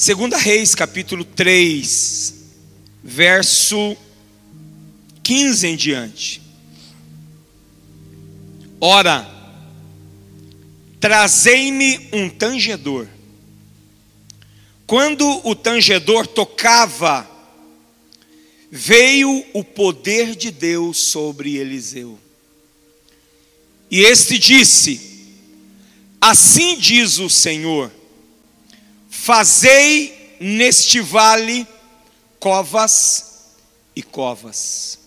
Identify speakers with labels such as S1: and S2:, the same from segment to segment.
S1: Segunda Reis, capítulo 3, verso 15 em diante. Ora, trazei-me um tangedor. Quando o tangedor tocava, veio o poder de Deus sobre Eliseu. E este disse: Assim diz o Senhor: Fazei neste vale covas e covas.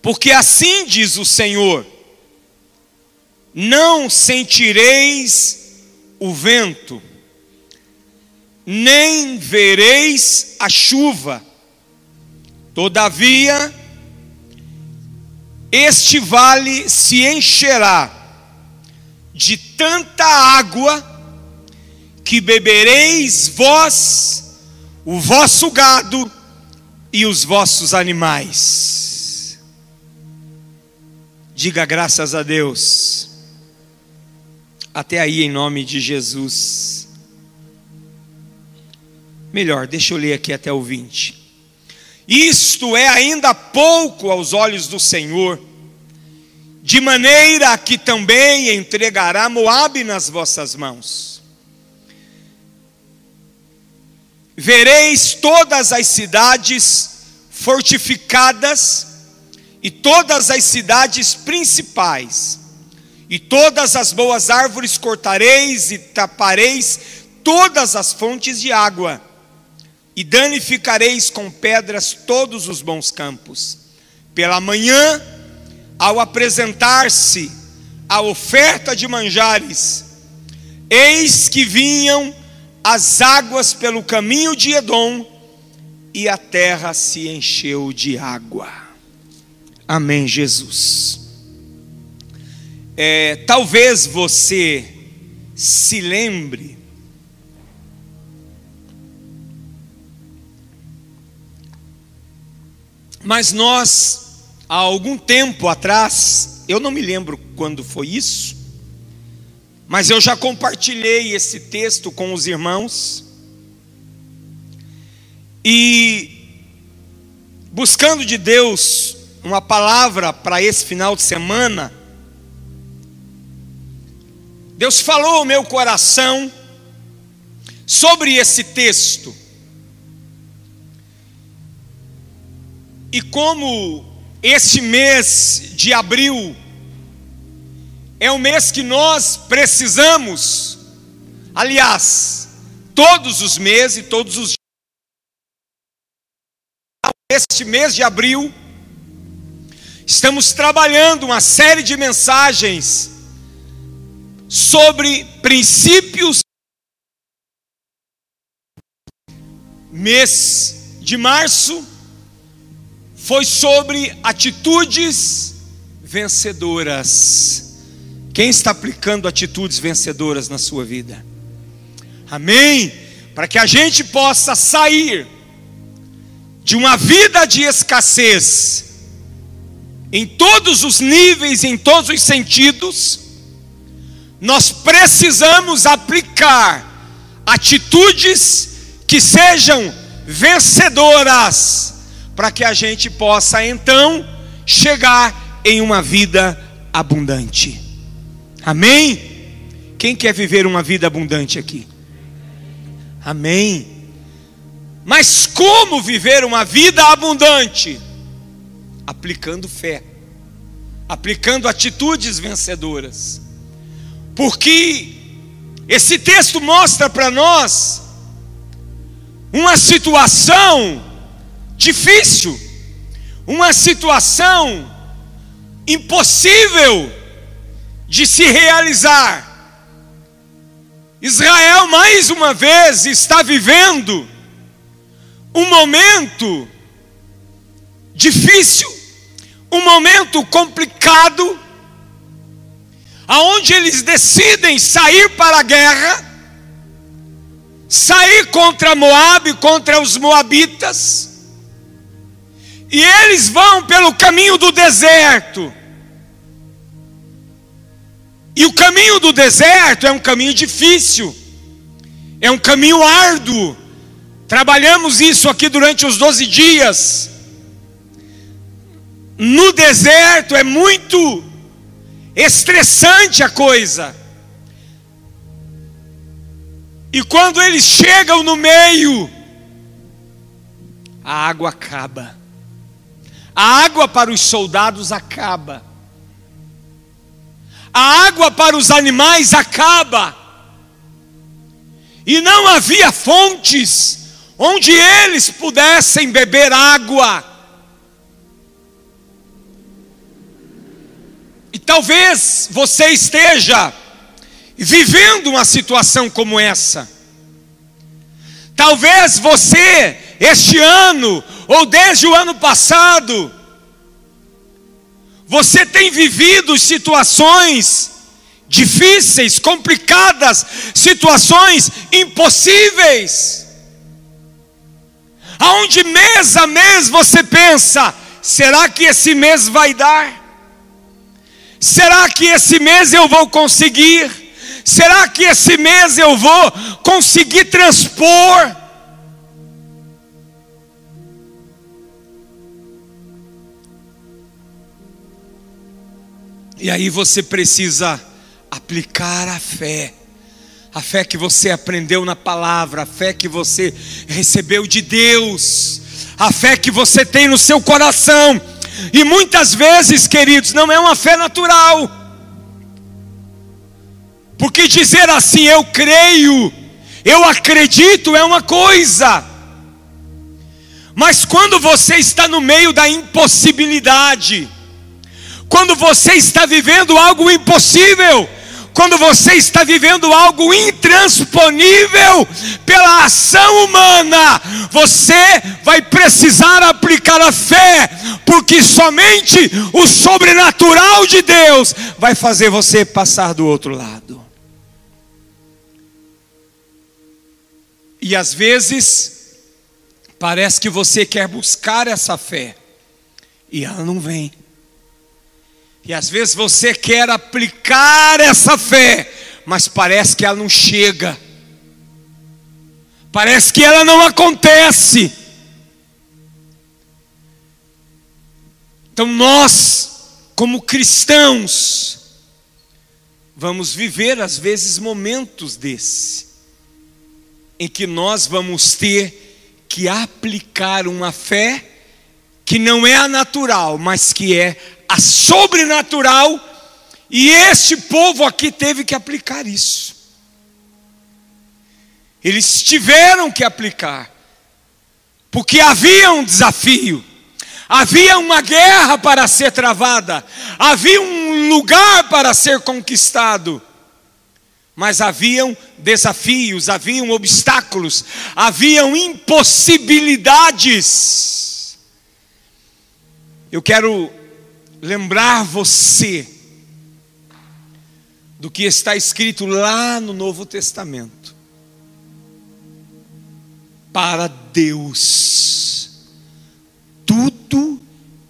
S1: Porque assim diz o Senhor: Não sentireis o vento, nem vereis a chuva. Todavia, este vale se encherá de tanta água que bebereis vós, o vosso gado e os vossos animais. Diga graças a Deus. Até aí, em nome de Jesus. Melhor, deixa eu ler aqui até o 20. Isto é ainda pouco aos olhos do Senhor, de maneira que também entregará Moabe nas vossas mãos. Vereis todas as cidades fortificadas e todas as cidades principais, e todas as boas árvores cortareis e tapareis todas as fontes de água e danificareis com pedras todos os bons campos. Pela manhã, ao apresentar-se a oferta de manjares, eis que vinham as águas pelo caminho de Edom, e a terra se encheu de água. Amém, Jesus. É, talvez você se lembre Mas nós, há algum tempo atrás, eu não me lembro quando foi isso, mas eu já compartilhei esse texto com os irmãos, e buscando de Deus uma palavra para esse final de semana, Deus falou ao meu coração sobre esse texto. E como este mês de abril é o mês que nós precisamos, aliás, todos os meses e todos os este mês de abril, estamos trabalhando uma série de mensagens sobre princípios. Mês de março foi sobre atitudes vencedoras. Quem está aplicando atitudes vencedoras na sua vida? Amém? Para que a gente possa sair de uma vida de escassez, em todos os níveis, em todos os sentidos, nós precisamos aplicar atitudes que sejam vencedoras para que a gente possa então chegar em uma vida abundante. Amém? Quem quer viver uma vida abundante aqui? Amém. Mas como viver uma vida abundante? Aplicando fé, aplicando atitudes vencedoras. Porque esse texto mostra para nós uma situação difícil, uma situação impossível de se realizar. Israel, mais uma vez, está vivendo um momento difícil, um momento complicado, aonde eles decidem sair para a guerra, sair contra Moabe, contra os moabitas, e eles vão pelo caminho do deserto. E o caminho do deserto é um caminho difícil. É um caminho árduo. Trabalhamos isso aqui durante os 12 dias. No deserto é muito estressante a coisa. E quando eles chegam no meio, a água acaba. A água para os soldados acaba. A água para os animais acaba. E não havia fontes onde eles pudessem beber água. E talvez você esteja vivendo uma situação como essa. Talvez você, este ano, ou desde o ano passado, você tem vivido situações difíceis, complicadas, situações impossíveis. Aonde mês a mês você pensa: será que esse mês vai dar? Será que esse mês eu vou conseguir? Será que esse mês eu vou conseguir transpor? E aí você precisa aplicar a fé. A fé que você aprendeu na palavra, a fé que você recebeu de Deus, a fé que você tem no seu coração. E muitas vezes, queridos, não é uma fé natural. Porque dizer assim, eu creio, eu acredito, é uma coisa. Mas quando você está no meio da impossibilidade, quando você está vivendo algo impossível, quando você está vivendo algo intransponível pela ação humana, você vai precisar aplicar a fé, porque somente o sobrenatural de Deus vai fazer você passar do outro lado. E às vezes, parece que você quer buscar essa fé, e ela não vem. E às vezes você quer aplicar essa fé, mas parece que ela não chega. Parece que ela não acontece. Então nós, como cristãos, vamos viver às vezes momentos desse, em que nós vamos ter que aplicar uma fé que não é a natural, mas que é a sobrenatural, e este povo aqui teve que aplicar isso. Eles tiveram que aplicar, porque havia um desafio, havia uma guerra para ser travada, havia um lugar para ser conquistado, mas haviam desafios, haviam obstáculos, haviam impossibilidades. Eu quero lembrar você do que está escrito lá no Novo Testamento. Para Deus, tudo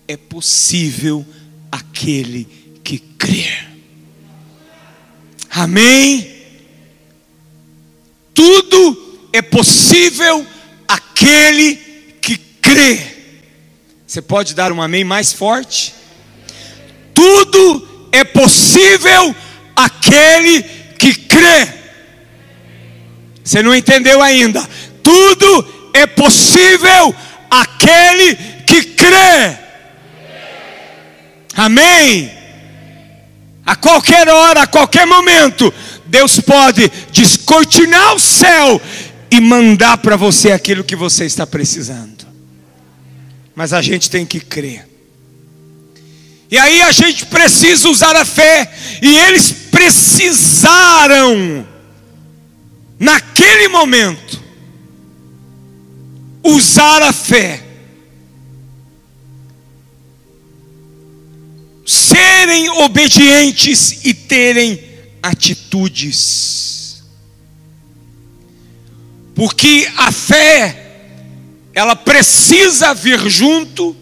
S1: é possível aquele que crê. Amém? Tudo é possível aquele que crê. Você pode dar um amém mais forte? Tudo é possível aquele que crê. Você não entendeu ainda? Tudo é possível aquele que crê. Amém. A qualquer hora, a qualquer momento, Deus pode descortinar o céu e mandar para você aquilo que você está precisando. Mas a gente tem que crer. E aí a gente precisa usar a fé, e eles precisaram, naquele momento, usar a fé, serem obedientes e terem atitudes, porque a fé, ela precisa vir junto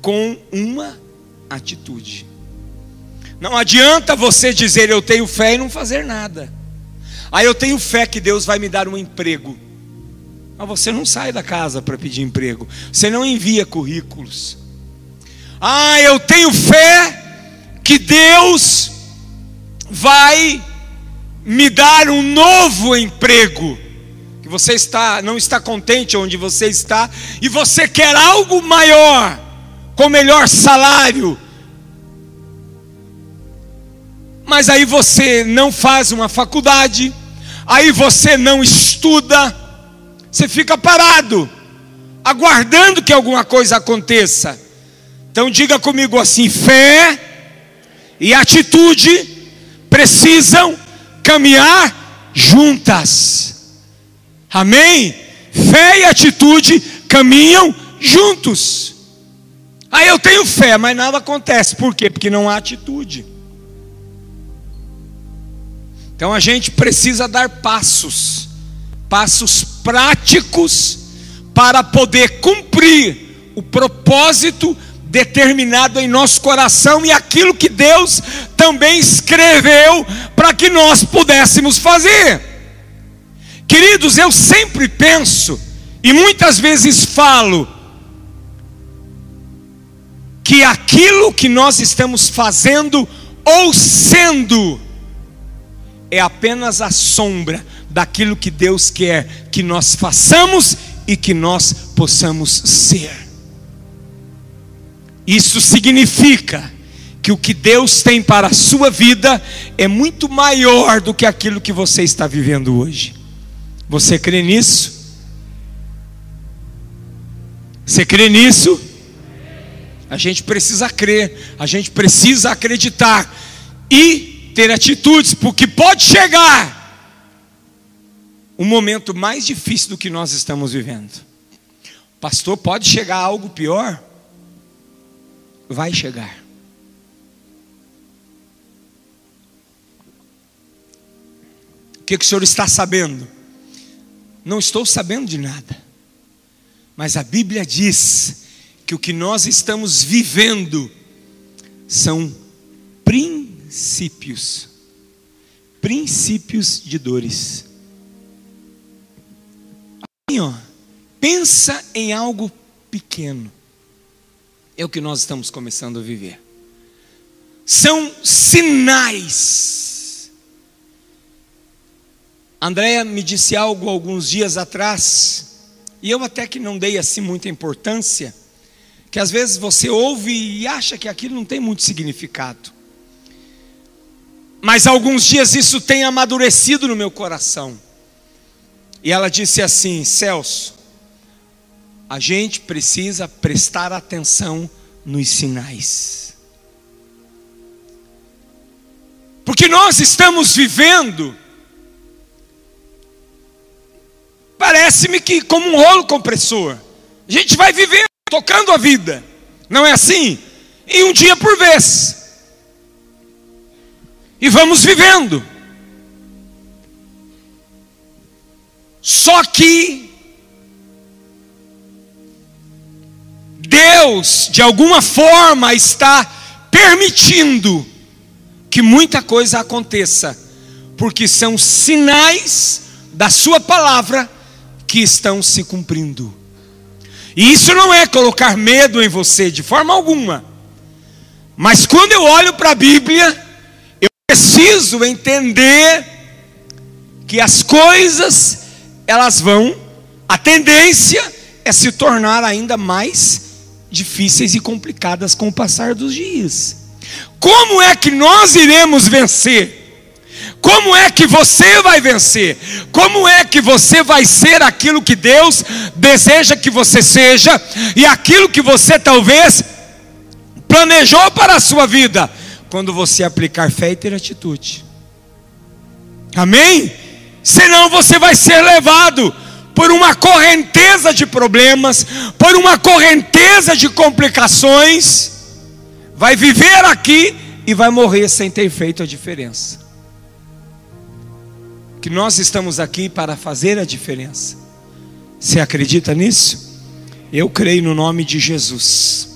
S1: com uma atitude. Não adianta você dizer eu tenho fé e não fazer nada. Ah, eu tenho fé que Deus vai me dar um emprego. Mas você não sai da casa para pedir emprego. Você não envia currículos. Ah, eu tenho fé que Deus vai me dar um novo emprego. Que você está não está contente onde você está e você quer algo maior, com melhor salário. Mas aí você não faz uma faculdade, aí você não estuda, você fica parado, aguardando que alguma coisa aconteça. Então diga comigo assim: fé e atitude precisam caminhar juntas. Amém? Fé e atitude caminham juntos. Aí eu tenho fé, mas nada acontece. Por quê? Porque não há atitude. Então a gente precisa dar passos, passos práticos, para poder cumprir o propósito determinado em nosso coração e aquilo que Deus também escreveu para que nós pudéssemos fazer. Queridos, eu sempre penso e muitas vezes falo que aquilo que nós estamos fazendo ou sendo é apenas a sombra daquilo que Deus quer que nós façamos e que nós possamos ser. Isso significa que o que Deus tem para a sua vida é muito maior do que aquilo que você está vivendo hoje. Você crê nisso? Você crê nisso? A gente precisa crer, a gente precisa acreditar e ter atitudes, porque pode chegar um momento mais difícil do que nós estamos vivendo. Pastor, pode chegar algo pior? vai chegar. O que, que o senhor está sabendo? Não estou sabendo de nada, mas a Bíblia diz que o que nós estamos vivendo são princípios, princípios de dores. Assim, ó, pensa em algo pequeno é o que nós estamos começando a viver. São sinais. Andréia me disse algo alguns dias atrás, e eu até que não dei assim muita importância, que às vezes você ouve e acha que aquilo não tem muito significado. Mas alguns dias isso tem amadurecido no meu coração. E ela disse assim: Celso, a gente precisa prestar atenção nos sinais. Porque nós estamos vivendo, parece-me que como um rolo compressor. A gente vai vivendo, tocando a vida. Não é assim? E um dia por vez. E vamos vivendo. Só que Deus, de alguma forma, está permitindo que muita coisa aconteça, porque são sinais da Sua palavra que estão se cumprindo. E isso não é colocar medo em você, de forma alguma. Mas quando eu olho para a Bíblia, eu preciso entender que as coisas, elas vão, a tendência é se tornar ainda mais difíceis e complicadas com o passar dos dias. Como é que nós iremos vencer? Como é que você vai vencer? Como é que você vai ser aquilo que Deus deseja que você seja e aquilo que você talvez planejou para a sua vida? Quando você aplicar fé e ter atitude. Amém? Senão você vai ser levado por uma correnteza de problemas, por uma correnteza de complicações, vai viver aqui e vai morrer sem ter feito a diferença. Que nós estamos aqui para fazer a diferença. Você acredita nisso? Eu creio no nome de Jesus.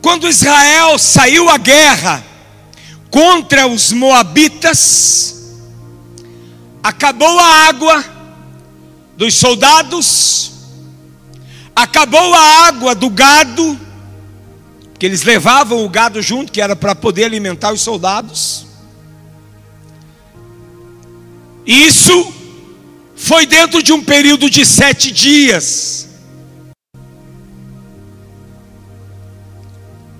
S1: Quando Israel saiu à guerra contra os Moabitas, acabou a água dos soldados, acabou a água do gado, que eles levavam o gado junto, que era para poder alimentar os soldados. Isso foi dentro de um período de sete dias.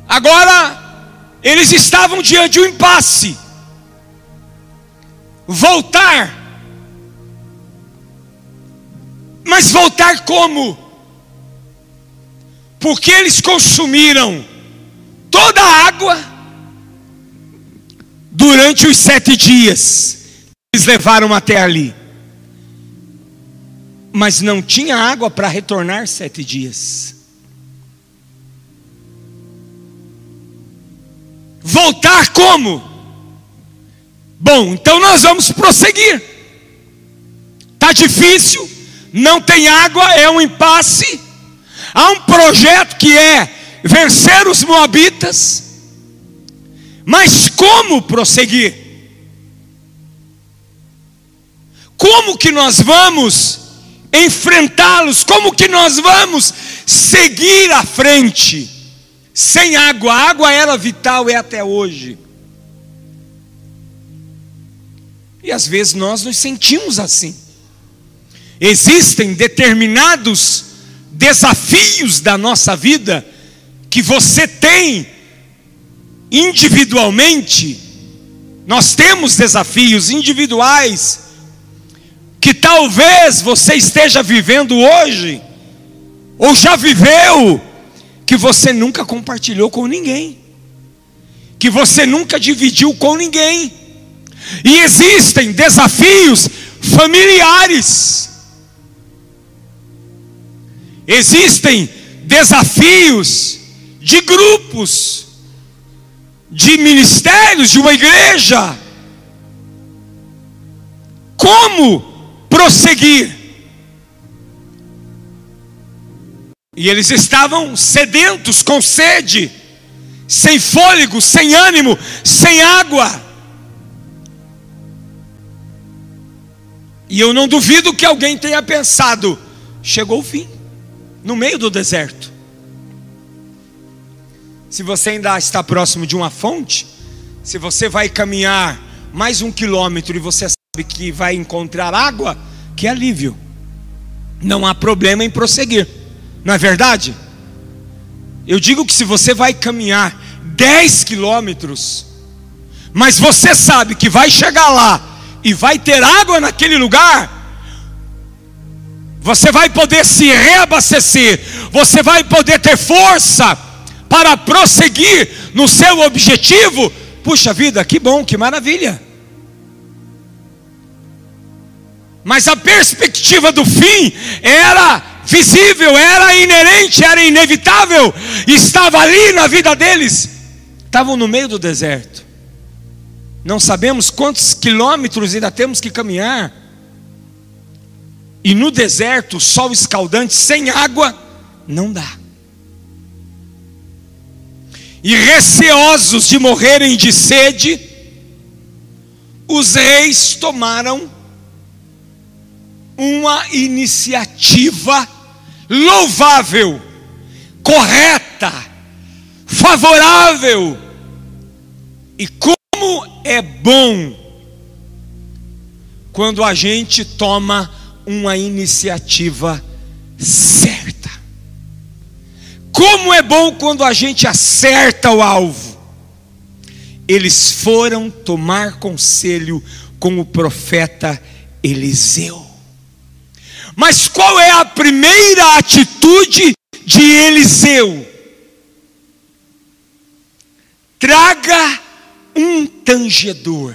S1: Agora, eles estavam diante de um impasse. Voltar. Mas voltar como? Porque eles consumiram toda a água durante os sete dias. Levaram até ali. Mas não tinha água para retornar sete dias. Voltar como? Bom, então nós vamos prosseguir. Tá difícil, não tem água, é um impasse. Há um projeto que é vencer os moabitas. Mas como prosseguir? Como que nós vamos enfrentá-los? Como que nós vamos seguir à frente? Sem água, a água era vital, é até hoje. E às vezes nós nos sentimos assim. Existem determinados desafios da nossa vida que você tem individualmente, nós temos desafios individuais que talvez você esteja vivendo hoje, ou já viveu, que você nunca compartilhou com ninguém, que você nunca dividiu com ninguém, e existem desafios familiares, existem desafios de grupos, de ministérios, de uma igreja. Como prosseguir? E eles estavam sedentos, com sede, sem fôlego, sem ânimo, sem água. E eu não duvido que alguém tenha pensado: chegou o fim, no meio do deserto. Se você ainda está próximo de uma fonte, se você vai caminhar mais um quilômetro e você sabe que vai encontrar água, que alívio. Não há problema em prosseguir, não é verdade? Eu digo que se você vai caminhar 10 quilômetros, mas você sabe que vai chegar lá e vai ter água naquele lugar, você vai poder se reabastecer, você vai poder ter força para prosseguir no seu objetivo, puxa vida, que bom, que maravilha. Mas a perspectiva do fim era visível, era inerente, era inevitável, estava ali na vida deles. Estavam no meio do deserto. Não sabemos quantos quilômetros ainda temos que caminhar. E no deserto, sol escaldante, sem água, não dá e receosos de morrerem de sede, os reis tomaram uma iniciativa louvável, correta, favorável. E como é bom quando a gente toma uma iniciativa certa. Como é bom quando a gente acerta o alvo. Eles foram tomar conselho com o profeta Eliseu. Mas qual é a primeira atitude de Eliseu? Traga um tangedor.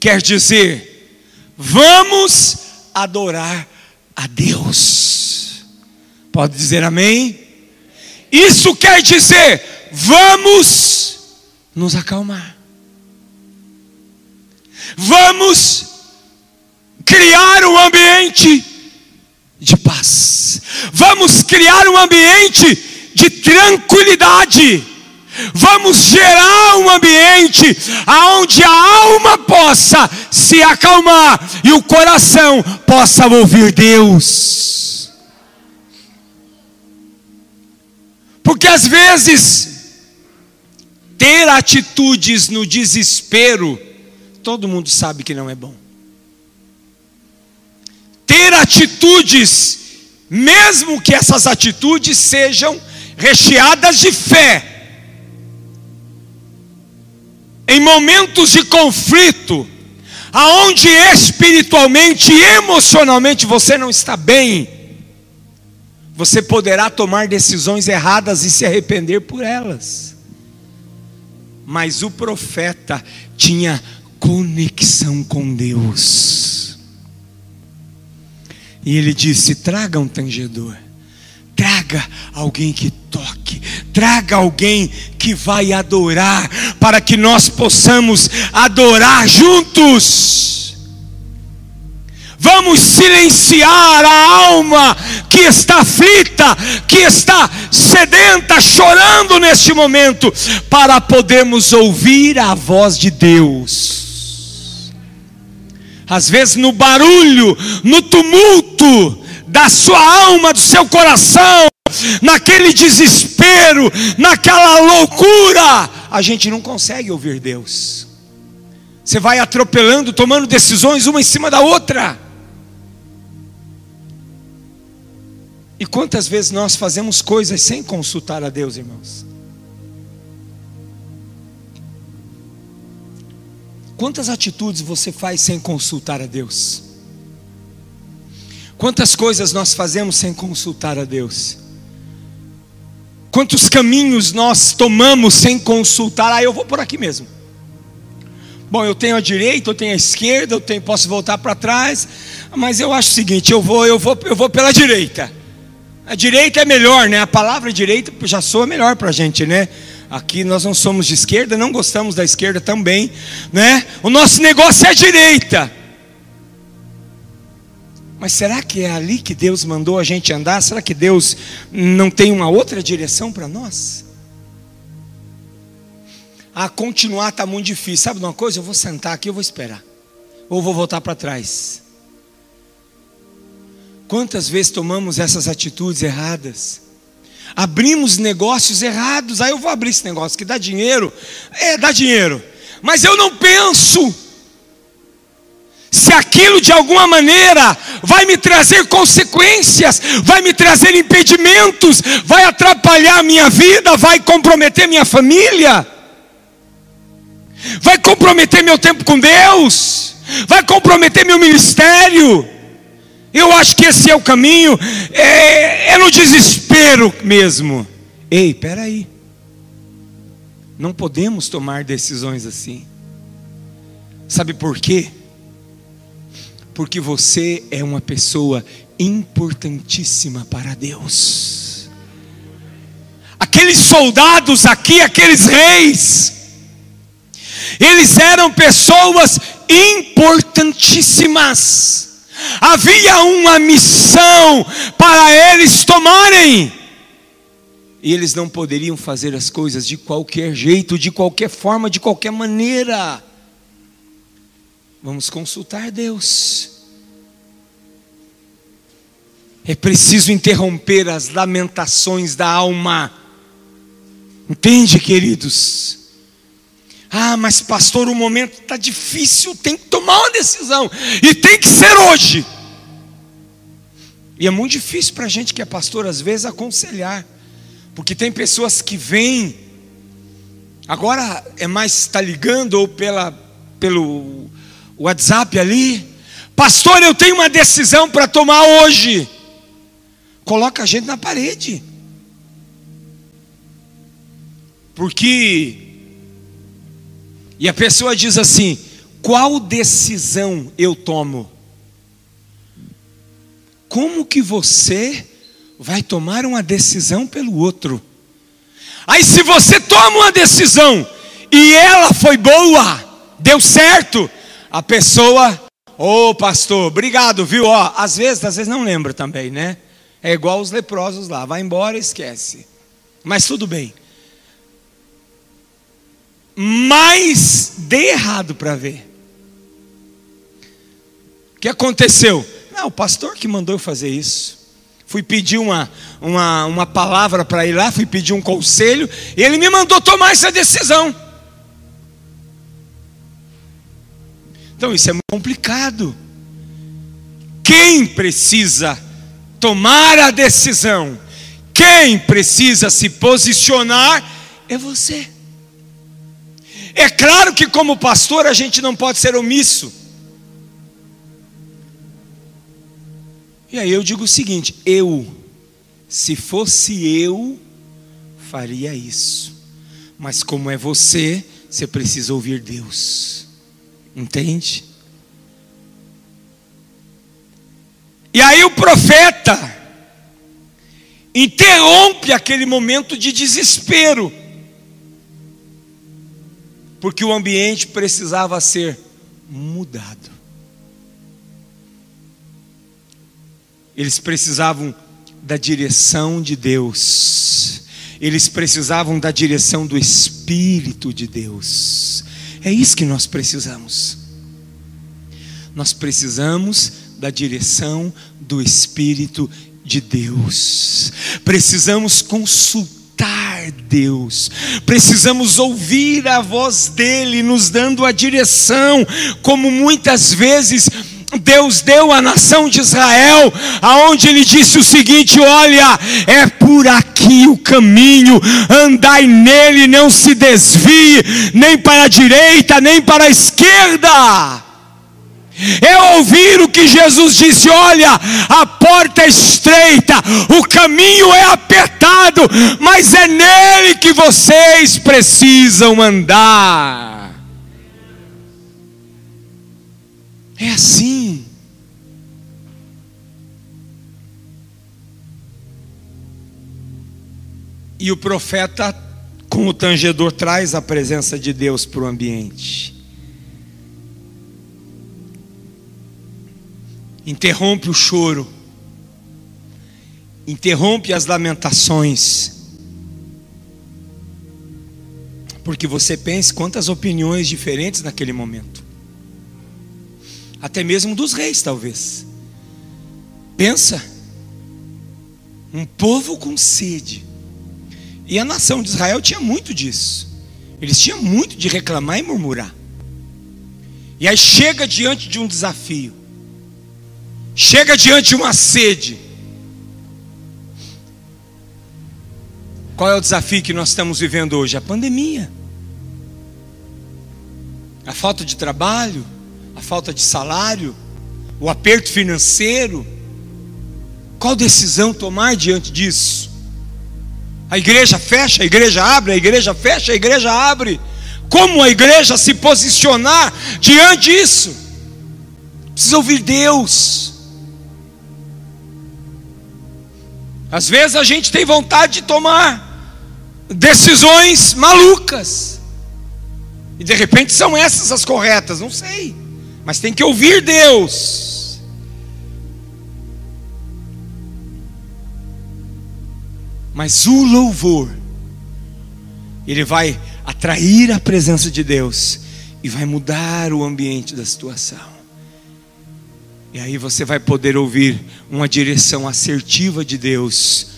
S1: Quer dizer, vamos adorar a Deus. Pode dizer amém? Isso quer dizer, vamos nos acalmar. Vamos criar um ambiente de paz. Vamos criar um ambiente de tranquilidade. Vamos gerar um ambiente aonde a alma possa se acalmar e o coração possa ouvir Deus. Porque às vezes ter atitudes no desespero, todo mundo sabe que não é bom. Ter atitudes, mesmo que essas atitudes sejam recheadas de fé, em momentos de conflito, aonde espiritualmente e emocionalmente você não está bem, você poderá tomar decisões erradas e se arrepender por elas. Mas o profeta tinha conexão com Deus. E ele disse: traga um tangedor. Traga alguém que toque, traga alguém que vai adorar, para que nós possamos adorar juntos. Vamos silenciar a alma que está aflita, que está sedenta, chorando neste momento, para podermos ouvir a voz de Deus. Às vezes, no barulho, no tumulto, da sua alma, do seu coração, naquele desespero, naquela loucura, a gente não consegue ouvir Deus. Você vai atropelando, tomando decisões uma em cima da outra. E quantas vezes nós fazemos coisas sem consultar a Deus, irmãos? Quantas atitudes você faz sem consultar a Deus? Quantas coisas nós fazemos sem consultar a Deus? Quantos caminhos nós tomamos sem consultar? Ah, eu vou por aqui mesmo. Bom, eu tenho a direita, eu tenho a esquerda, eu tenho, posso voltar para trás, mas eu acho o seguinte, eu vou, eu vou, eu vou pela direita. A direita é melhor, né? A palavra direita já soa melhor para a gente, né? Aqui nós não somos de esquerda, não gostamos da esquerda também, né? O nosso negócio é a direita. Mas será que é ali que Deus mandou a gente andar? Será que Deus não tem uma outra direção para nós? Ah, continuar está muito difícil. Sabe de uma coisa? Eu vou sentar aqui, eu vou esperar. Ou vou voltar para trás. Quantas vezes tomamos essas atitudes erradas? Abrimos negócios errados. Aí ah, eu vou abrir esse negócio que dá dinheiro. É, dá dinheiro. Mas eu não penso se aquilo de alguma maneira vai me trazer consequências, vai me trazer impedimentos, vai atrapalhar a minha vida, vai comprometer minha família, vai comprometer meu tempo com Deus, vai comprometer meu ministério. Eu acho que esse é o caminho, é, é no desespero mesmo. Ei, peraí, não podemos tomar decisões assim. Sabe por quê? Porque você é uma pessoa importantíssima para Deus. Aqueles soldados aqui, aqueles reis, eles eram pessoas importantíssimas. Havia uma missão para eles tomarem. E eles não poderiam fazer as coisas de qualquer jeito, de qualquer forma, de qualquer maneira. Vamos consultar Deus. É preciso interromper as lamentações da alma. Entende, queridos? Ah, mas pastor, o momento está difícil, tem que tomar uma decisão, e tem que ser hoje. E é muito difícil para a gente que é pastor, às vezes, aconselhar, porque tem pessoas que vêm, agora é mais está ligando ou pela, pelo WhatsApp ali, pastor, eu tenho uma decisão para tomar hoje. Coloca a gente na parede. Porque e a pessoa diz assim: qual decisão eu tomo? Como que você vai tomar uma decisão pelo outro? Aí, se você toma uma decisão e ela foi boa, deu certo, a pessoa, ô oh, pastor, obrigado, viu? Ó, às vezes, às vezes não lembra também, né? É igual os leprosos lá, vai embora e esquece. Mas tudo bem. mais dei errado para ver. O que aconteceu? Não, o pastor que mandou eu fazer isso. Fui pedir uma, uma, uma palavra para ir lá, fui pedir um conselho, e ele me mandou tomar essa decisão. Então isso é muito complicado. Quem precisa tomar a decisão, quem precisa se posicionar, é você. É claro que, como pastor, a gente não pode ser omisso. E aí eu digo o seguinte: eu, se fosse eu, faria isso. Mas como é você, você precisa ouvir Deus. Entende? E aí o profeta interrompe aquele momento de desespero, porque o ambiente precisava ser mudado. Eles precisavam da direção de Deus, eles precisavam da direção do Espírito de Deus. É isso que nós precisamos. Nós precisamos da direção do Espírito de Deus. Precisamos consultar Deus, precisamos ouvir a voz dEle nos dando a direção, como muitas vezes Deus deu à nação de Israel, aonde ele disse o seguinte: Olha, é por aqui o caminho, andai nele, não se desvie, nem para a direita, nem para a esquerda. É ouvir o que Jesus disse: olha, a porta é estreita, o caminho é apertado, mas é nele que vocês precisam andar. É assim. E o profeta, com o tangedor, traz a presença de Deus para o ambiente. Interrompe o choro, interrompe as lamentações. Porque você pense quantas opiniões diferentes naquele momento até mesmo dos reis, talvez. Pensa, um povo com sede. E a nação de Israel tinha muito disso. Eles tinham muito de reclamar e murmurar. E aí chega diante de um desafio. Chega diante de uma sede. Qual é o desafio que nós estamos vivendo hoje? A pandemia. A falta de trabalho, a falta de salário, o aperto financeiro. Qual decisão tomar diante disso? A igreja fecha, a igreja abre, a igreja fecha, a igreja abre. Como a igreja se posicionar diante disso? Precisa ouvir Deus. Às vezes a gente tem vontade de tomar decisões malucas. E de repente são essas as corretas, não sei mas tem que ouvir Deus. Mas o louvor, ele vai atrair a presença de Deus e vai mudar o ambiente da situação. E aí você vai poder ouvir uma direção assertiva de Deus.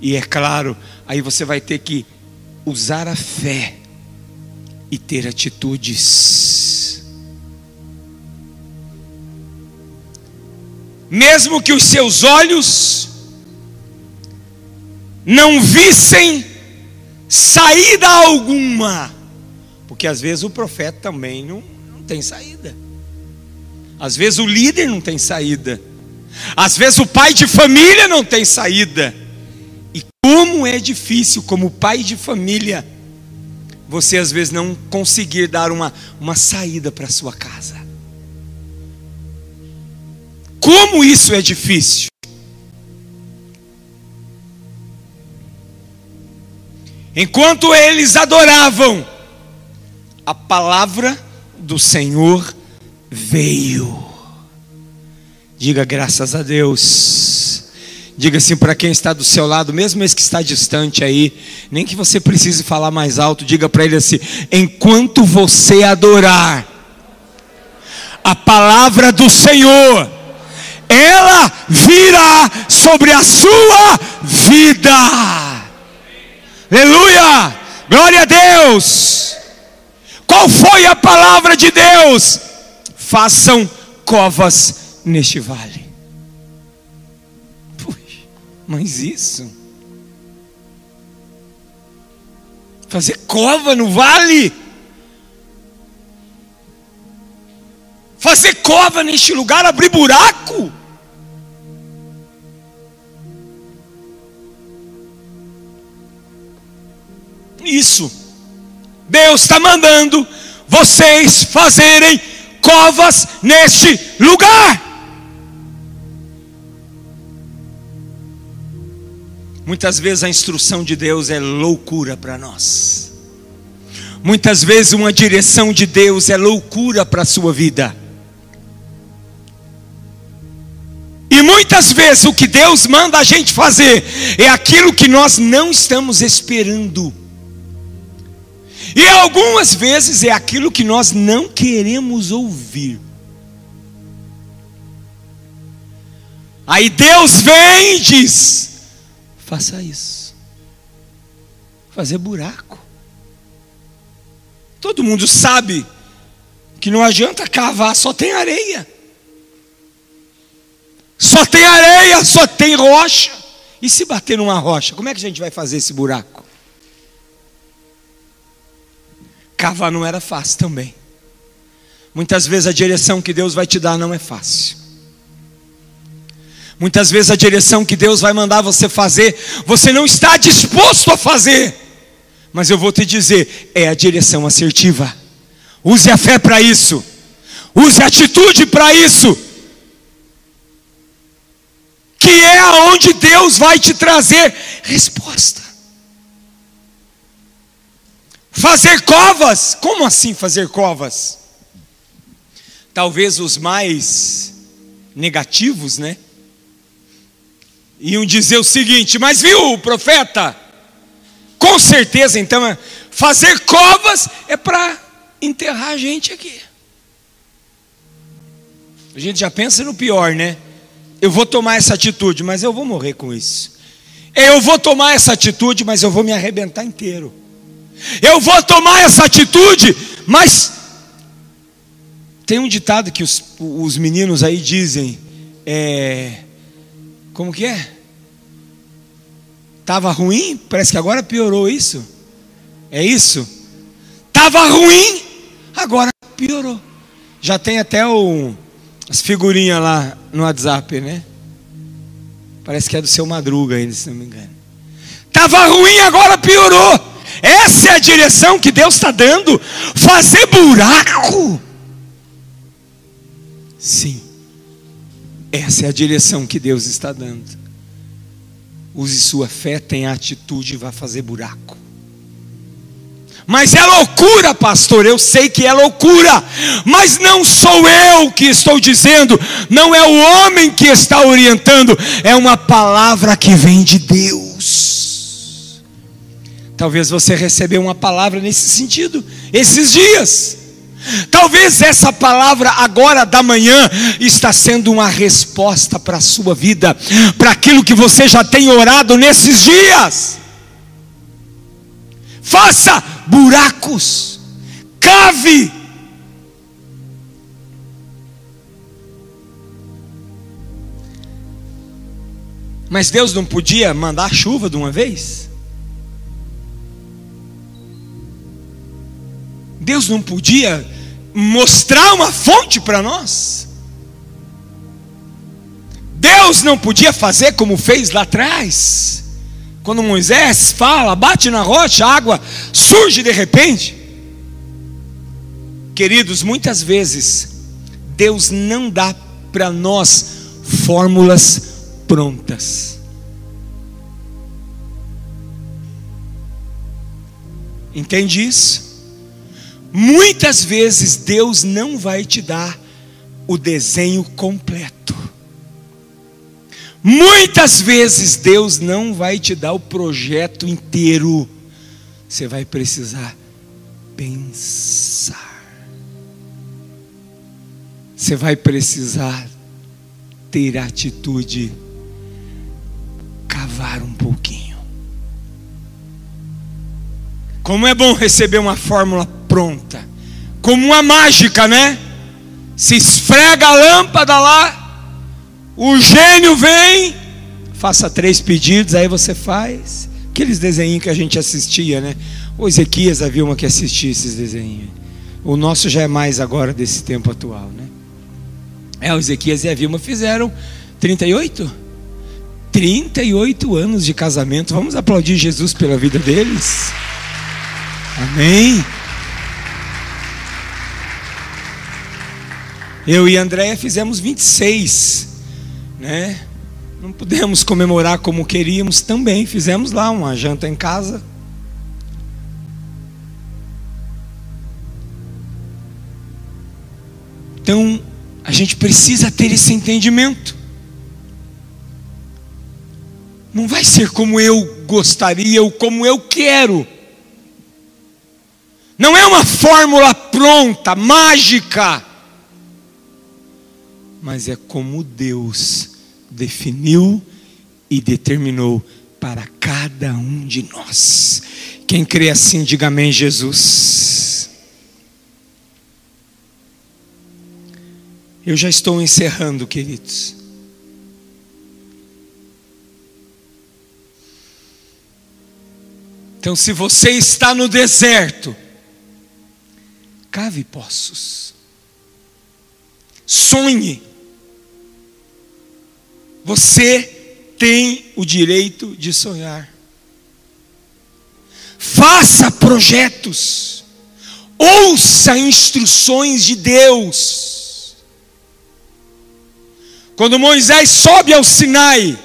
S1: E é claro, aí você vai ter que usar a fé e ter atitudes. Mesmo que os seus olhos não vissem saída alguma, porque às vezes o profeta também não, não tem saída, às vezes o líder não tem saída, às vezes o pai de família não tem saída, e como é difícil, como pai de família, você às vezes não conseguir dar uma, uma saída para sua casa. Como isso é difícil. Enquanto eles adoravam, a palavra do Senhor veio. Diga graças a Deus. Diga assim para quem está do seu lado, mesmo esse que está distante aí, nem que você precise falar mais alto, diga para ele assim: enquanto você adorar a palavra do Senhor, ela virá sobre a sua vida. Aleluia! Glória a Deus! Qual foi a palavra de Deus? Façam covas neste vale. Puxa, mas isso? Fazer cova no vale? Fazer cova neste lugar, abrir buraco? Isso. Deus está mandando vocês fazerem covas neste lugar. Muitas vezes a instrução de Deus é loucura para nós. Muitas vezes uma direção de Deus é loucura para a sua vida. E muitas vezes o que Deus manda a gente fazer é aquilo que nós não estamos esperando. E algumas vezes é aquilo que nós não queremos ouvir. Aí Deus vem e diz: faça isso. Fazer buraco. Todo mundo sabe que não adianta cavar, só tem areia. Só tem areia, só tem rocha. E se bater numa rocha, como é que a gente vai fazer esse buraco? Cavar não era fácil também. Muitas vezes a direção que Deus vai te dar não é fácil. Muitas vezes a direção que Deus vai mandar você fazer, você não está disposto a fazer. Mas eu vou te dizer, é a direção assertiva. Use a fé para isso. Use a atitude para isso. Que é aonde Deus vai te trazer resposta. Fazer covas? Como assim fazer covas? Talvez os mais negativos, né? Iam dizer o seguinte: Mas viu, profeta? Com certeza, então, fazer covas é para enterrar a gente aqui. A gente já pensa no pior, né? Eu vou tomar essa atitude, mas eu vou morrer com isso. Eu vou tomar essa atitude, mas eu vou me arrebentar inteiro. Eu vou tomar essa atitude, mas tem um ditado que os, os meninos aí dizem, é, como que é? Tava ruim, parece que agora piorou isso. É isso? Tava ruim, agora piorou. Já tem até o, as figurinhas lá no WhatsApp, né? Parece que é do seu Madruga ainda, se não me engano. Tava ruim, agora piorou. Essa é a direção que Deus está dando. Fazer buraco. Sim. Essa é a direção que Deus está dando. Use sua fé, tenha atitude e vá fazer buraco. Mas é loucura, pastor. Eu sei que é loucura, mas não sou eu que estou dizendo, não é o homem que está orientando, é uma palavra que vem de Deus. Talvez você recebeu uma palavra nesse sentido esses dias. Talvez essa palavra agora da manhã está sendo uma resposta para a sua vida, para aquilo que você já tem orado nesses dias. Faça buracos, cave. Mas Deus não podia mandar chuva de uma vez? Deus não podia mostrar uma fonte para nós? Deus não podia fazer como fez lá atrás, quando Moisés fala, bate na rocha, a água surge de repente. Queridos, muitas vezes Deus não dá para nós fórmulas prontas. Entende isso? Muitas vezes Deus não vai te dar o desenho completo. Muitas vezes Deus não vai te dar o projeto inteiro. Você vai precisar pensar. Você vai precisar ter atitude, cavar um pouquinho. Como é bom receber uma fórmula pronta, como uma mágica, né? Se esfrega a lâmpada lá, o gênio vem, faça três pedidos, aí você faz. Aqueles desenhos que a gente assistia, né? O Ezequias havia uma que assistia esses desenhos. O nosso já é mais agora desse tempo atual, né? É, o Ezequias e a Vilma fizeram 38? 38 anos de casamento. Vamos aplaudir Jesus pela vida deles. Amém. Eu e Andréia fizemos 26, né? Não pudemos comemorar como queríamos também. Fizemos lá uma janta em casa. Então, a gente precisa ter esse entendimento. Não vai ser como eu gostaria ou como eu quero. Não é uma fórmula pronta, mágica. Mas é como Deus definiu e determinou para cada um de nós. Quem crê assim, diga amém, Jesus. Eu já estou encerrando, queridos. Então, se você está no deserto, cave poços, sonhe. Você tem o direito de sonhar. Faça projetos, ouça instruções de Deus. Quando Moisés sobe ao Sinai,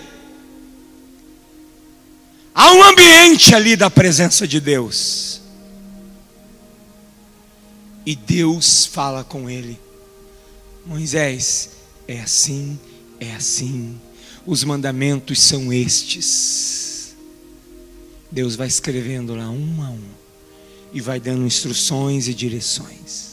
S1: há um ambiente ali da presença de Deus. E Deus fala com ele: Moisés, é assim, é assim, os mandamentos são estes. Deus vai escrevendo lá um a um e vai dando instruções e direções.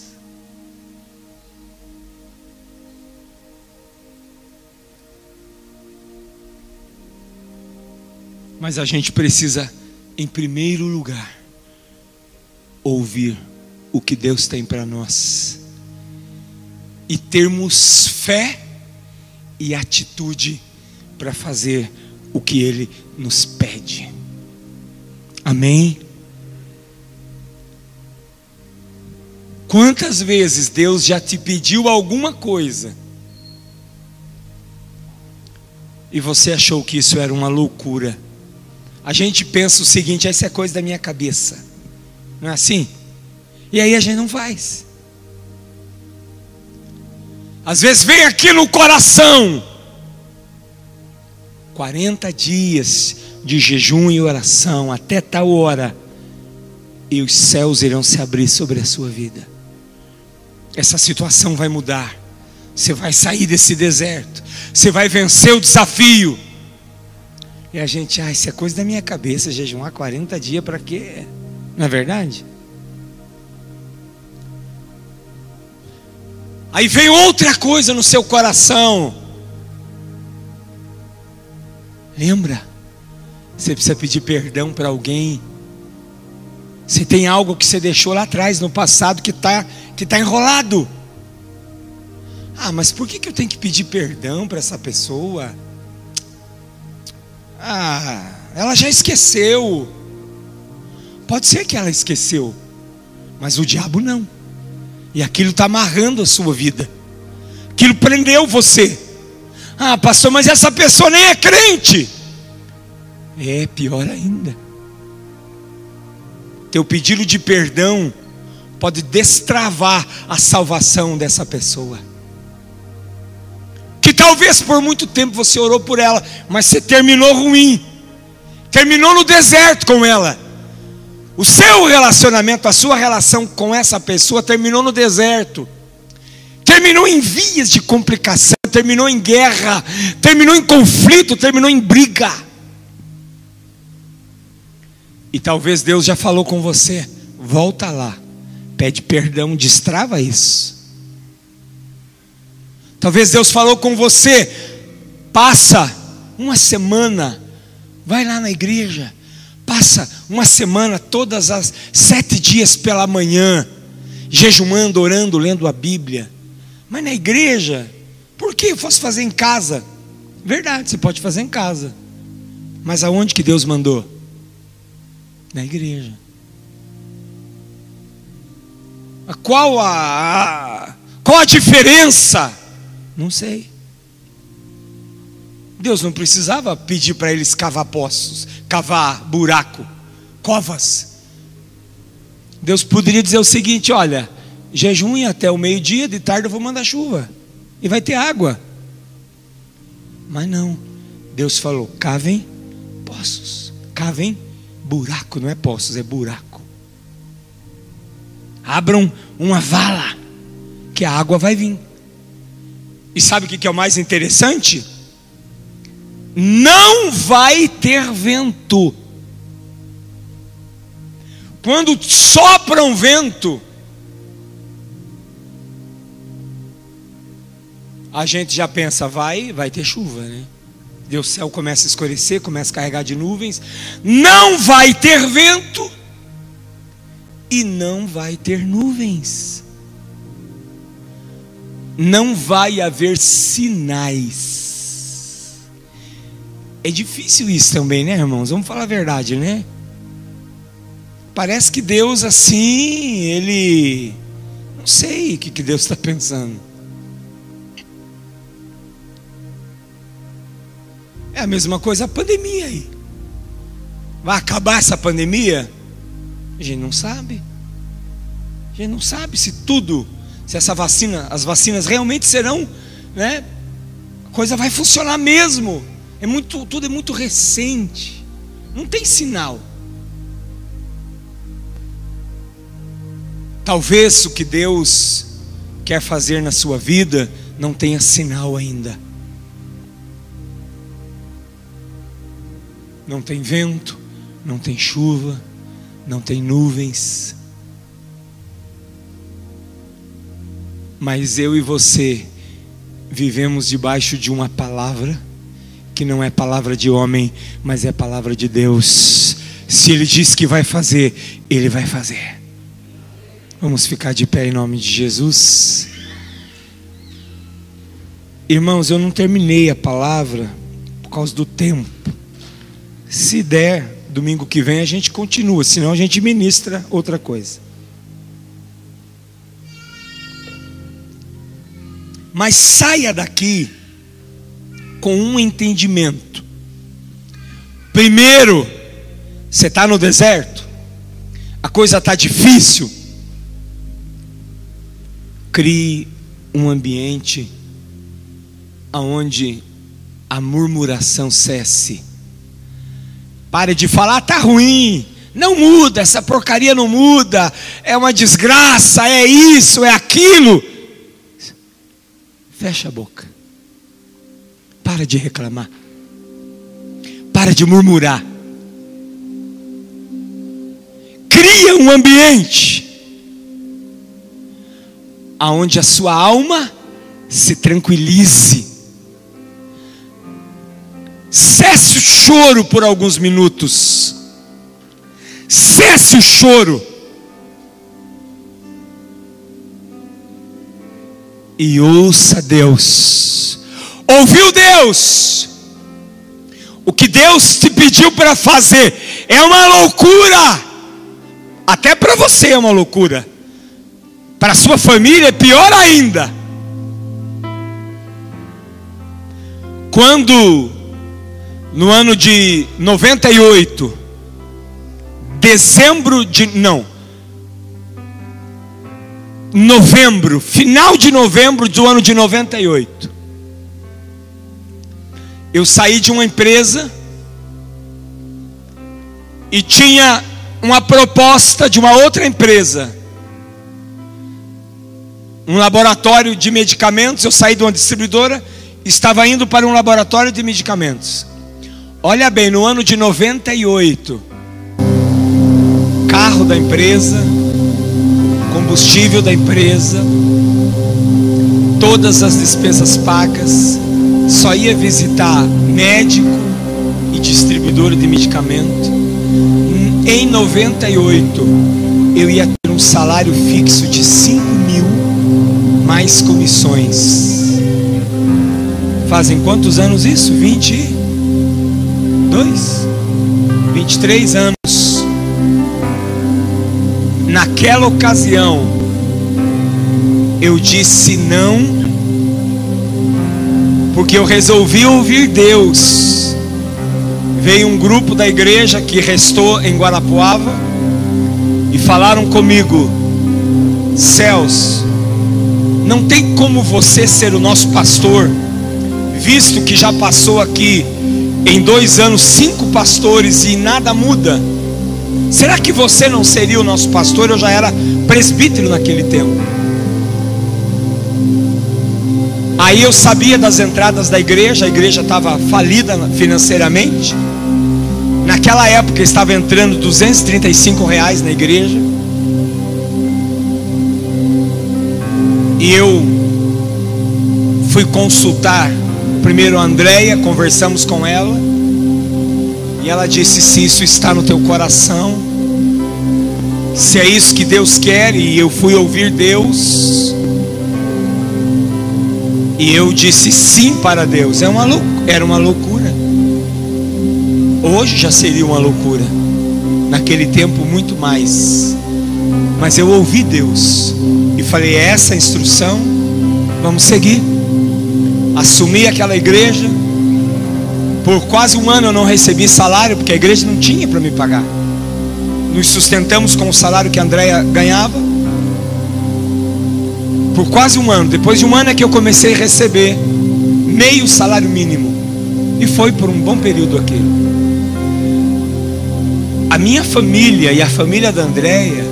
S1: Mas a gente precisa, em primeiro lugar, ouvir o que Deus tem para nós e termos fé e atitude para fazer o que Ele nos pede. Amém? Quantas vezes Deus já te pediu alguma coisa e você achou que isso era uma loucura? a gente pensa o seguinte: essa é coisa da minha cabeça. Não é assim? E aí a gente não faz. Às vezes vem aqui no coração. 40 dias de jejum e oração até tal hora, e os céus irão se abrir sobre a sua vida. Essa situação vai mudar. Você vai sair desse deserto. Você vai vencer o desafio. E a gente, ah, isso é coisa da minha cabeça, jejuar 40 dias para quê? Não é verdade? Aí vem outra coisa no seu coração. Lembra? Você precisa pedir perdão para alguém. Você tem algo que você deixou lá atrás, no passado, que está que tá enrolado. Ah, mas por que, que eu tenho que pedir perdão para essa pessoa? Ah, ela já esqueceu. Pode ser que ela esqueceu, mas o diabo não. E aquilo está amarrando a sua vida. Aquilo prendeu você. Ah, pastor, mas essa pessoa nem é crente. É pior ainda. Teu pedido de perdão pode destravar a salvação dessa pessoa que talvez por muito tempo você orou por ela, mas você terminou ruim, terminou no deserto com ela. O seu relacionamento, a sua relação com essa pessoa terminou no deserto, terminou em vias de complicação, terminou em guerra, terminou em conflito, terminou em briga. E talvez Deus já falou com você, volta lá, pede perdão, destrava isso. Talvez Deus falou com você, passa uma semana, vai lá na igreja, passa uma semana, todas as sete dias pela manhã, jejuando, orando, lendo a Bíblia. Mas na igreja, por que eu posso fazer em casa? Verdade, você pode fazer em casa. Mas aonde que Deus mandou? Na igreja. Qual a, a qual a diferença? Não sei. Deus não precisava pedir para eles cavar poços, cavar buraco, covas. Deus poderia dizer o seguinte: olha, jejum até o meio-dia, de tarde eu vou mandar chuva, e vai ter água. Mas não, Deus falou: cavem poços, cavem buraco, não é poços, é buraco. Abram uma vala, que a água vai vir. E sabe o que é o mais interessante? Não vai ter vento. Quando sopra um vento, a gente já pensa, vai, vai ter chuva, né? Deus, o céu começa a escurecer, começa a carregar de nuvens. Não vai ter vento e não vai ter nuvens não vai haver sinais. É difícil isso também, né, irmãos? Vamos falar a verdade, né? Parece que Deus, assim, Ele. Não sei o que Deus está pensando. A mesma coisa a pandemia aí. Vai acabar essa pandemia? A gente não sabe. A gente não sabe se tudo se essa vacina, as vacinas realmente serão, né? A coisa vai funcionar mesmo. É muito, tudo é muito recente. Não tem sinal. Talvez o que Deus quer fazer na sua vida não tenha sinal ainda. Não tem vento, não tem chuva, não tem nuvens, Mas eu e você vivemos debaixo de uma palavra que não é palavra de homem, mas é palavra de Deus. Se Ele diz que vai fazer, Ele vai fazer. Vamos ficar de pé em nome de Jesus. Irmãos, eu não terminei a palavra por causa do tempo. Se der, domingo que vem a gente continua, senão a gente ministra outra coisa. Mas saia daqui com um entendimento. Primeiro, você está no deserto, a coisa está difícil. Crie um ambiente onde a murmuração cesse. Pare de falar, está ruim, não muda, essa porcaria não muda, é uma desgraça, é isso, é aquilo. Fecha a boca. Para de reclamar. Para de murmurar. Cria um ambiente aonde a sua alma se tranquilize. Cesse o choro por alguns minutos. Cesse o choro. e ouça Deus. Ouviu Deus? O que Deus te pediu para fazer é uma loucura. Até para você é uma loucura. Para sua família é pior ainda. Quando no ano de 98, dezembro de não, novembro, final de novembro do ano de 98. Eu saí de uma empresa e tinha uma proposta de uma outra empresa, um laboratório de medicamentos. Eu saí de uma distribuidora estava indo para um laboratório de medicamentos. Olha bem, no ano de 98, carro da empresa, combustível da empresa, todas as despesas pagas, só ia visitar médico e distribuidor de medicamento. Em 98, eu ia ter um salário fixo de 5 mil mais comissões. Fazem quantos anos isso? 22? 23 anos. Naquela ocasião, eu disse não, porque eu resolvi ouvir Deus. Veio um grupo da igreja que restou em Guarapuava e falaram comigo: Céus, não tem como você ser o nosso pastor, visto que já passou aqui em dois anos cinco pastores e nada muda. Será que você não seria o nosso pastor? Eu já era presbítero naquele tempo. Aí eu sabia das entradas da igreja, a igreja estava falida financeiramente. Naquela época estava entrando 235 reais na igreja. E eu fui consultar primeiro a Andréia, conversamos com ela. E ela disse: Se isso está no teu coração, se é isso que Deus quer, e eu fui ouvir Deus. E eu disse sim para Deus. É uma era uma loucura. Hoje já seria uma loucura. Naquele tempo, muito mais. Mas eu ouvi Deus e falei: é essa instrução, vamos seguir. Assumi aquela igreja. Por quase um ano eu não recebi salário, porque a igreja não tinha para me pagar. Nos sustentamos com o salário que a Andréia ganhava. Por quase um ano. Depois de um ano é que eu comecei a receber meio salário mínimo. E foi por um bom período aquele. A minha família e a família da Andréia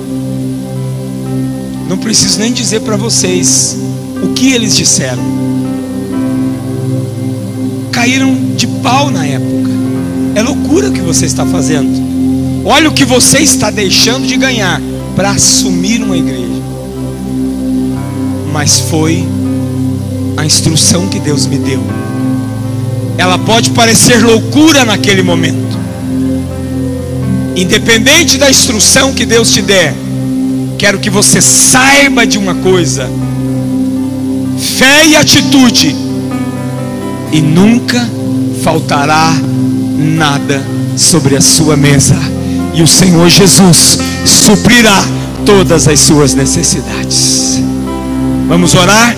S1: não preciso nem dizer para vocês o que eles disseram. Caíram de pau na época. É loucura o que você está fazendo. Olha o que você está deixando de ganhar para assumir uma igreja. Mas foi a instrução que Deus me deu. Ela pode parecer loucura naquele momento. Independente da instrução que Deus te der, quero que você saiba de uma coisa: fé e atitude, e nunca faltará nada sobre a sua mesa, e o Senhor Jesus suprirá todas as suas necessidades. Vamos orar?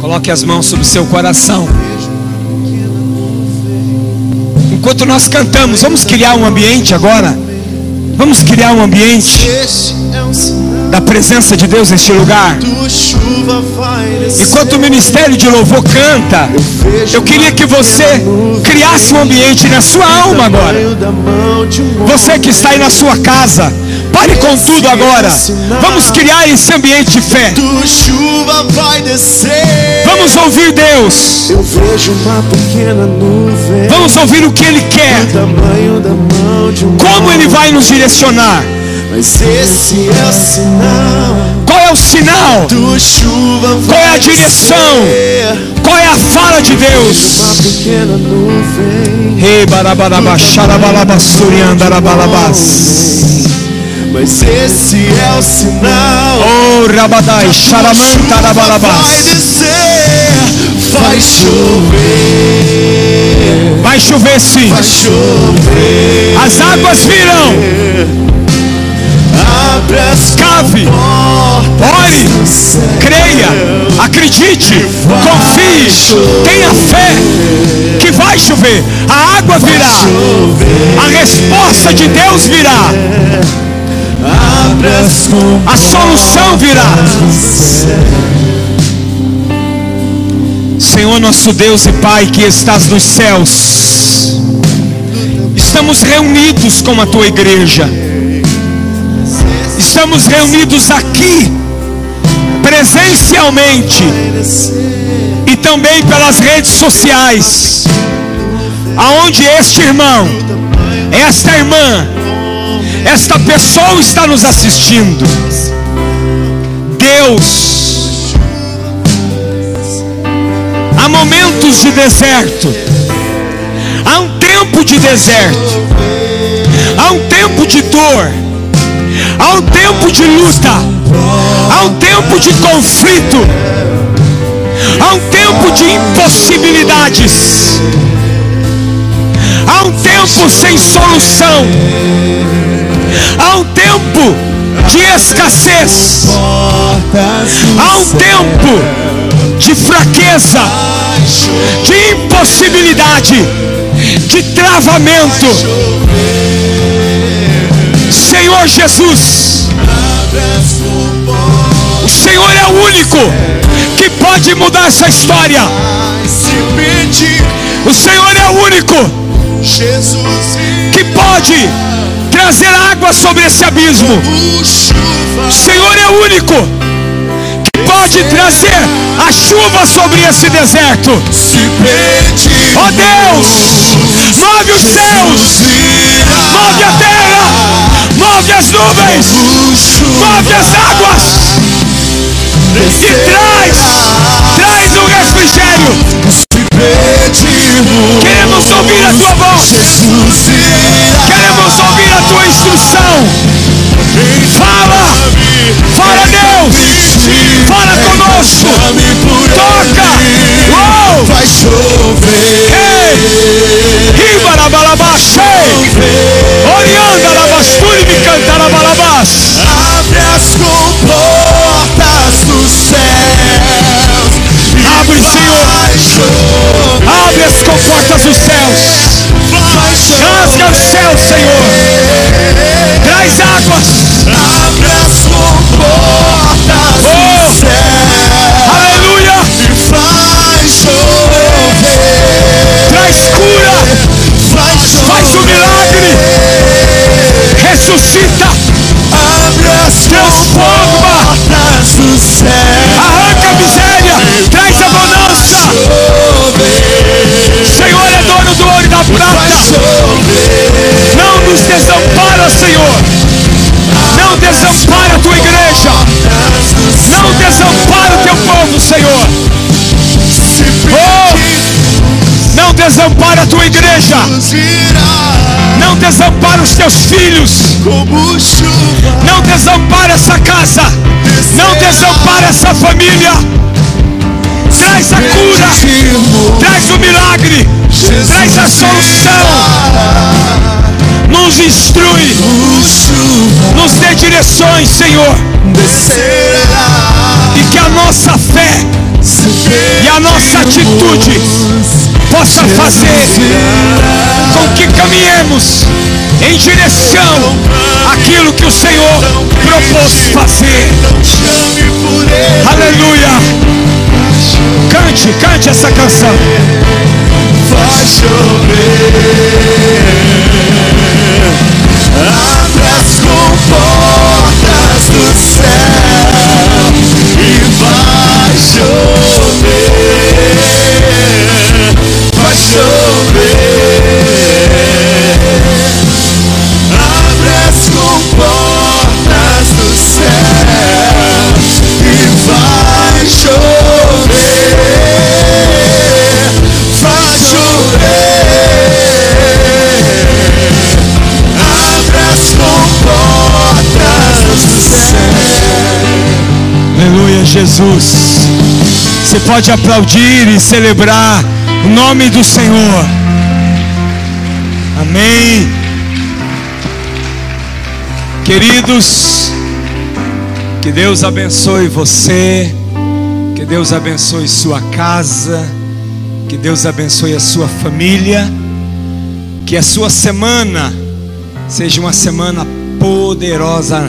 S1: Coloque as mãos sobre o seu coração. Enquanto nós cantamos, vamos criar um ambiente agora Vamos criar um ambiente da presença de Deus neste lugar. Enquanto o ministério de louvor canta, eu queria que você criasse um ambiente na sua alma agora. Você que está aí na sua casa, pare com tudo agora. Vamos criar esse ambiente de fé. Vamos ouvir Deus. Vamos ouvir o que Ele quer. Como Ele vai nos direcionar.
S2: Mas esse é o sinal.
S1: Qual é o sinal?
S2: Do chuva
S1: Qual é a direção? Qual é a fala de Deus?
S2: Uma pequena nuvem. Mas esse é o sinal.
S1: Oh rabadai
S2: Vai
S1: xaramantarabalabas.
S2: descer, vai chover,
S1: Vai chover sim.
S2: vai chover.
S1: As águas virão. Cave. Ore. Creia. Acredite. Confie. Tenha fé. Que vai chover. A água virá. A resposta de Deus virá. A solução virá. Senhor nosso Deus e Pai que estás nos céus, estamos reunidos com a tua igreja, estamos reunidos aqui, presencialmente, e também pelas redes sociais, aonde este irmão, esta irmã, esta pessoa está nos assistindo. Deus, há momentos de deserto, há um tempo de deserto, há um tempo de dor, há um tempo de luta, há um tempo de conflito, há um tempo de impossibilidades, há um tempo sem solução, há um tempo de escassez, há um tempo de fraqueza, de impossibilidade, de travamento. Senhor Jesus, o Senhor é o único que pode mudar essa história. O Senhor é o único que pode trazer água sobre esse abismo. O Senhor é o único que pode trazer a chuva sobre esse deserto. Ó oh Deus, move os céus, move a terra, move as nuvens, move as águas e traz, traz o refrigério. Queremos ouvir a tua voz. Queremos ouvir a tua instrução. Fala desampara a tua igreja. Não desampara os teus filhos. Não desampara essa casa. Não desampara essa família. Traz a cura. Traz o milagre. Traz a solução. Nos instrui. Nos dê direções, Senhor. E que a nossa fé e a nossa atitude possa fazer com que caminhemos em direção àquilo que o Senhor propôs fazer. Aleluia! Cante, cante essa canção. Jesus. Você pode aplaudir e celebrar o nome do Senhor. Amém. Queridos, que Deus abençoe você, que Deus abençoe sua casa, que Deus abençoe a sua família, que a sua semana seja uma semana poderosa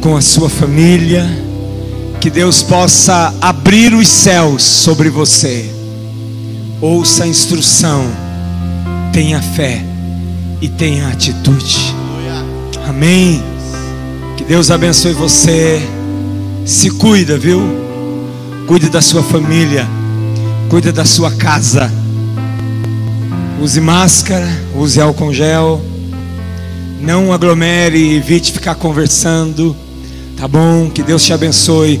S1: com a sua família, que Deus possa abrir os céus sobre você. Ouça a instrução, tenha fé e tenha atitude. Amém. Que Deus abençoe você. Se cuida, viu? Cuide da sua família. Cuida da sua casa. Use máscara, use álcool gel. Não aglomere, evite ficar conversando. Tá bom? Que Deus te abençoe.